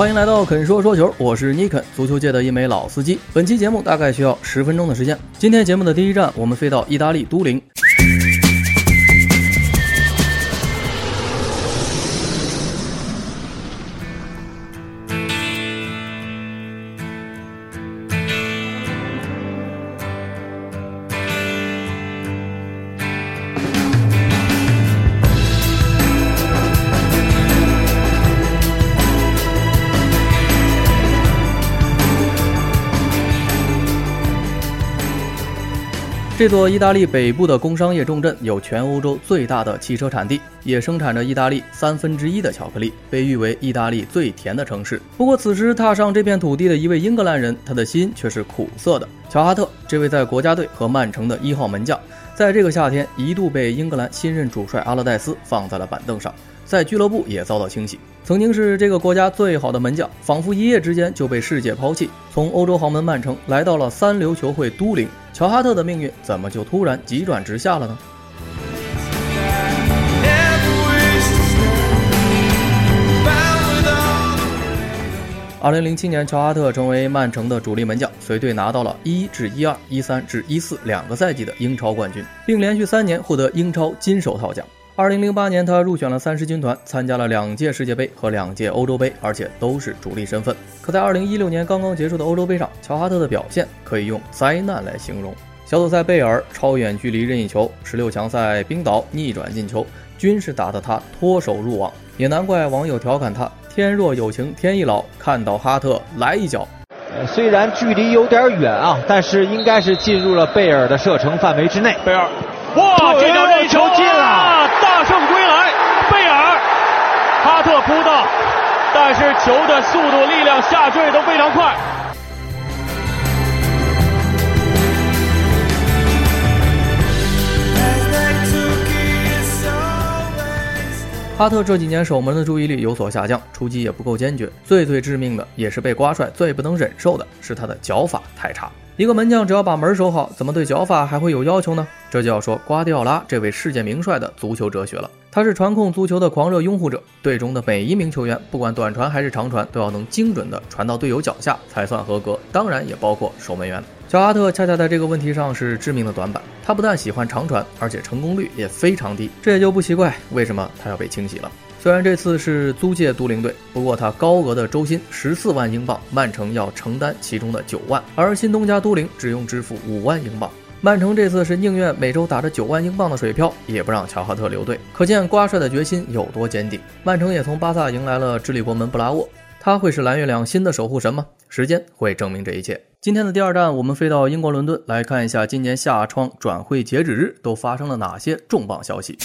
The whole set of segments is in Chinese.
欢迎来到肯说说球，我是尼肯，足球界的一枚老司机。本期节目大概需要十分钟的时间。今天节目的第一站，我们飞到意大利都灵。这座意大利北部的工商业重镇有全欧洲最大的汽车产地，也生产着意大利三分之一的巧克力，被誉为意大利最甜的城市。不过，此时踏上这片土地的一位英格兰人，他的心却是苦涩的。乔哈特，这位在国家队和曼城的一号门将，在这个夏天一度被英格兰新任主帅阿勒代斯放在了板凳上，在俱乐部也遭到清洗。曾经是这个国家最好的门将，仿佛一夜之间就被世界抛弃，从欧洲豪门曼城来到了三流球会都灵。乔哈特的命运怎么就突然急转直下了呢？二零零七年，乔哈特成为曼城的主力门将，随队拿到了一至一二、一三至一四两个赛季的英超冠军，并连续三年获得英超金手套奖。二零零八年，他入选了三狮军团，参加了两届世界杯和两届欧洲杯，而且都是主力身份。可在二零一六年刚刚结束的欧洲杯上，乔哈特的表现可以用灾难来形容。小组赛贝尔超远距离任意球，十六强赛冰岛逆转进球，均是打得他脱手入网。也难怪网友调侃他：“天若有情天亦老，看到哈特来一脚。”虽然距离有点远啊，但是应该是进入了贝尔的射程范围之内。贝尔，哇，这脚任意球进了！大胜归来，贝尔，哈特扑到，但是球的速度、力量下坠都非常快。哈特这几年守门的注意力有所下降，出击也不够坚决。最最致命的，也是被瓜帅最不能忍受的，是他的脚法太差。一个门将只要把门守好，怎么对脚法还会有要求呢？这就要说瓜迪奥拉这位世界名帅的足球哲学了。他是传控足球的狂热拥护者，队中的每一名球员，不管短传还是长传，都要能精准的传到队友脚下才算合格。当然也包括守门员。乔阿特恰恰在这个问题上是致命的短板。他不但喜欢长传，而且成功率也非常低。这也就不奇怪，为什么他要被清洗了。虽然这次是租借都灵队，不过他高额的周薪十四万英镑，曼城要承担其中的九万，而新东家都灵只用支付五万英镑。曼城这次是宁愿每周打着九万英镑的水漂，也不让乔哈特留队，可见瓜帅的决心有多坚定。曼城也从巴萨迎来了智利国门布拉沃，他会是蓝月亮新的守护神吗？时间会证明这一切。今天的第二站，我们飞到英国伦敦来看一下今年夏窗转会截止日都发生了哪些重磅消息。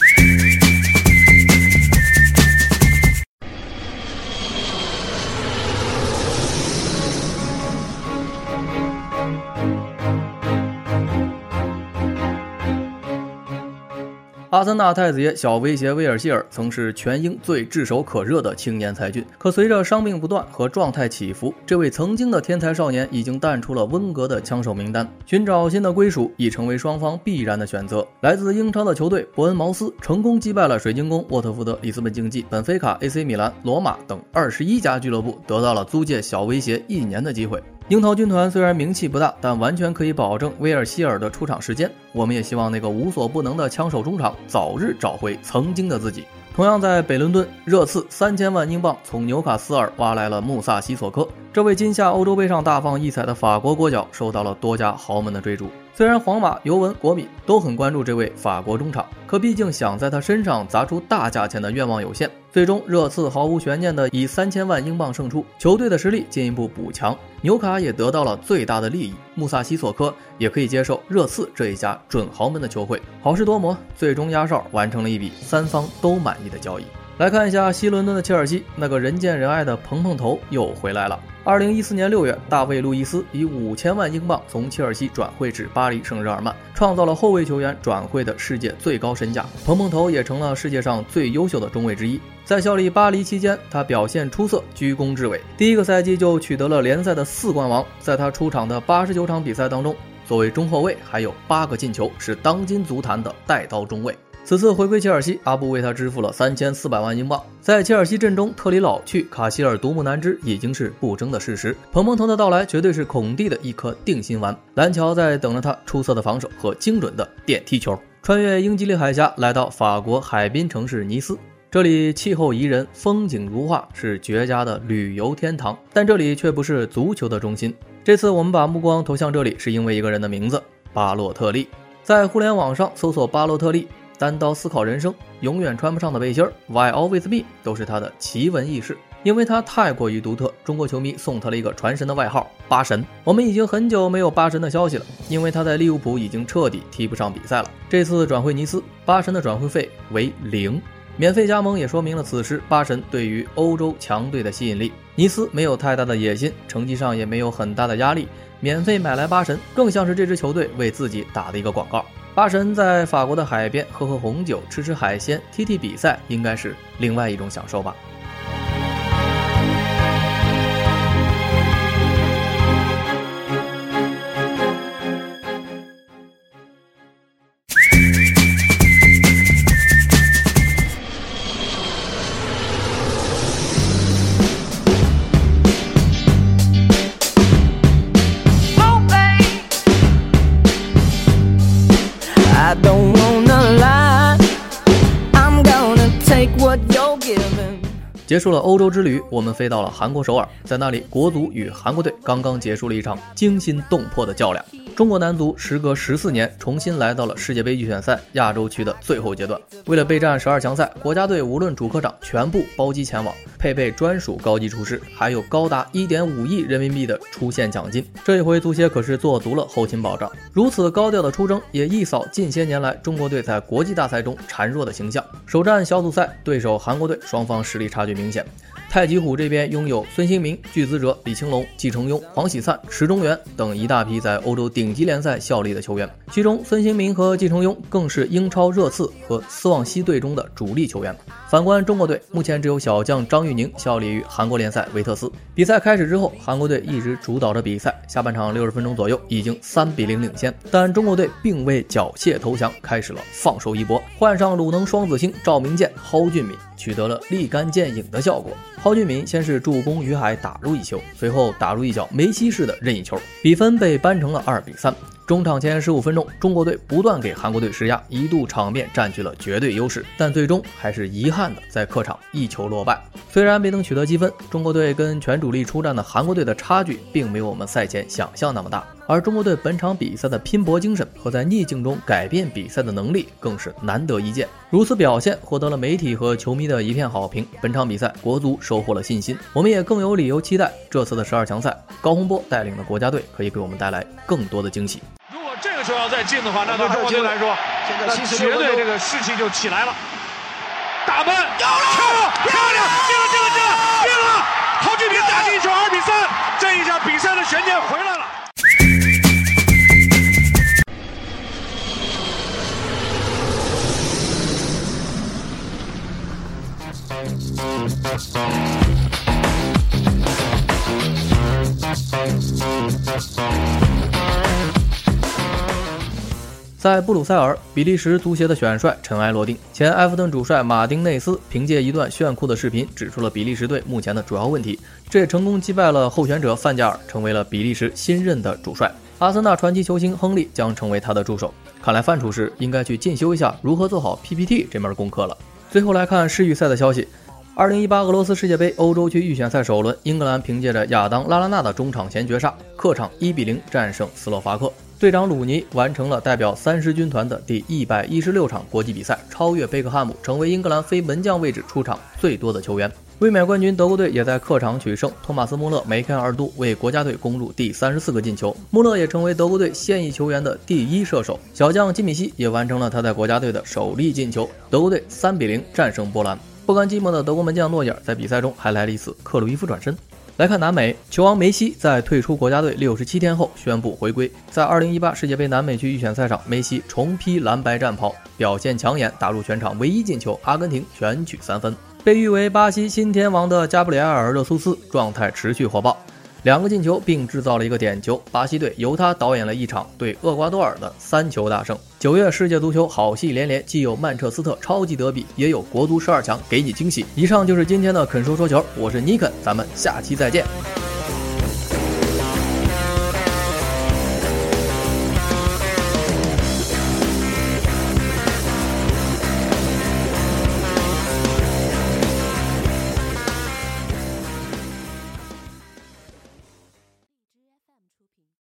阿森纳太子爷小威胁威尔希尔曾是全英最炙手可热的青年才俊，可随着伤病不断和状态起伏，这位曾经的天才少年已经淡出了温格的枪手名单，寻找新的归属已成为双方必然的选择。来自英超的球队伯恩茅斯成功击败了水晶宫、沃特福德、里斯本竞技、本菲卡、AC 米兰、罗马等二十一家俱乐部，得到了租借小威胁一年的机会。樱桃军团虽然名气不大，但完全可以保证威尔希尔的出场时间。我们也希望那个无所不能的枪手中场早日找回曾经的自己。同样在北伦敦，热刺三千万英镑从纽卡斯尔挖来了穆萨西索科，这位今夏欧洲杯上大放异彩的法国国脚受到了多家豪门的追逐。虽然皇马、尤文、国米都很关注这位法国中场，可毕竟想在他身上砸出大价钱的愿望有限。最终，热刺毫无悬念的以三千万英镑胜出，球队的实力进一步补强，纽卡也得到了最大的利益。穆萨西索科也可以接受热刺这一家准豪门的球会，好事多磨，最终压哨完成了一笔三方都满意的交易。来看一下西伦敦的切尔西，那个人见人爱的蓬蓬头又回来了。二零一四年六月，大卫·路易斯以五千万英镑从切尔西转会至巴黎圣日耳曼，创造了后卫球员转会的世界最高身价。蓬蓬头也成了世界上最优秀的中卫之一。在效力巴黎期间，他表现出色，居功至伟。第一个赛季就取得了联赛的四冠王。在他出场的八十九场比赛当中，作为中后卫还有八个进球，是当今足坛的带刀中卫。此次回归切尔西，阿布为他支付了三千四百万英镑。在切尔西阵中，特里老去，卡希尔独木难支，已经是不争的事实。彭彭腾的到来绝对是孔蒂的一颗定心丸。蓝桥在等着他出色的防守和精准的电梯球。穿越英吉利海峡，来到法国海滨城市尼斯，这里气候宜人，风景如画，是绝佳的旅游天堂。但这里却不是足球的中心。这次我们把目光投向这里，是因为一个人的名字——巴洛特利。在互联网上搜索巴洛特利。单刀思考人生，永远穿不上的背心儿，Why always me，都是他的奇闻异事。因为他太过于独特，中国球迷送他了一个传神的外号“八神”。我们已经很久没有八神的消息了，因为他在利物浦已经彻底踢不上比赛了。这次转会尼斯，八神的转会费为零，免费加盟也说明了此时八神对于欧洲强队的吸引力。尼斯没有太大的野心，成绩上也没有很大的压力，免费买来八神，更像是这支球队为自己打的一个广告。八神在法国的海边喝喝红酒，吃吃海鲜，踢踢比赛，应该是另外一种享受吧。Gonna lie. I'm gonna take what you're given. 结束了欧洲之旅，我们飞到了韩国首尔，在那里，国足与韩国队刚刚结束了一场惊心动魄的较量。中国男足时隔十四年重新来到了世界杯预选赛亚洲区的最后阶段。为了备战十二强赛，国家队无论主客场全部包机前往，配备专属高级厨师，还有高达一点五亿人民币的出线奖金。这一回足协可是做足了后勤保障。如此高调的出征，也一扫近些年来中国队在国际大赛中孱弱的形象。首战小组赛对手韩国队，双方实力差距明显。太极虎这边拥有孙兴民、巨资哲、李青龙、季承庸、黄喜灿、池中元等一大批在欧洲顶级联赛效力的球员，其中孙兴民和季承庸更是英超热刺和斯旺西队中的主力球员。反观中国队，目前只有小将张玉宁效力于韩国联赛维特斯。比赛开始之后，韩国队一直主导着比赛，下半场六十分钟左右已经三比零领先，但中国队并未缴械投降，开始了放手一搏，换上鲁能双子星赵明剑、蒿俊闵。取得了立竿见影的效果。蒿俊闵先是助攻于海打入一球，随后打入一脚梅西式的任意球，比分被扳成了二比三。中场前十五分钟，中国队不断给韩国队施压，一度场面占据了绝对优势，但最终还是遗憾的在客场一球落败。虽然没能取得积分，中国队跟全主力出战的韩国队的差距并没有我们赛前想象那么大。而中国队本场比赛的拼搏精神和在逆境中改变比赛的能力更是难得一见。如此表现获得了媒体和球迷的一片好评。本场比赛，国足收获了信心，我们也更有理由期待这次的十二强赛，高洪波带领的国家队可以给我们带来更多的惊喜。如果这个球要再进的话，那对中国队来说，那绝对这个士气就起来了。打门，漂亮，漂亮，进了，进了，进了，进了！陶俊平打进一球，二比三，这一下比赛的悬念回来了。在布鲁塞尔，比利时足协的选帅尘埃落定。前埃弗顿主帅马丁内斯凭借一段炫酷的视频，指出了比利时队目前的主要问题，这也成功击败了候选者范加尔，成为了比利时新任的主帅。阿森纳传奇球星亨利将成为他的助手。看来范厨师应该去进修一下如何做好 PPT 这门功课了。最后来看世预赛的消息。二零一八俄罗斯世界杯欧洲区预选赛首轮，英格兰凭借着亚当拉拉纳的中场前绝杀，客场一比零战胜斯洛伐克。队长鲁尼完成了代表三狮军团的第一百一十六场国际比赛，超越贝克汉姆，成为英格兰非门将位置出场最多的球员。卫冕冠军德国队也在客场取胜，托马斯穆勒梅开二度，为国家队攻入第三十四个进球。穆勒也成为德国队现役球员的第一射手。小将基米希也完成了他在国家队的首粒进球。德国队三比零战胜波兰。不甘寂寞的德国门将诺伊尔在比赛中还来了一次克鲁伊夫转身。来看南美，球王梅西在退出国家队六十七天后宣布回归。在二零一八世界杯南美区预选赛上，梅西重披蓝白战袍，表现抢眼，打入全场唯一进球，阿根廷全取三分。被誉为巴西新天王的加布里埃尔·热苏斯状态持续火爆。两个进球并制造了一个点球。巴西队由他导演了一场对厄瓜多尔的三球大胜。九月世界足球好戏连连，既有曼彻斯特超级德比，也有国足十二强给你惊喜。以上就是今天的肯说说球，我是尼肯，咱们下期再见。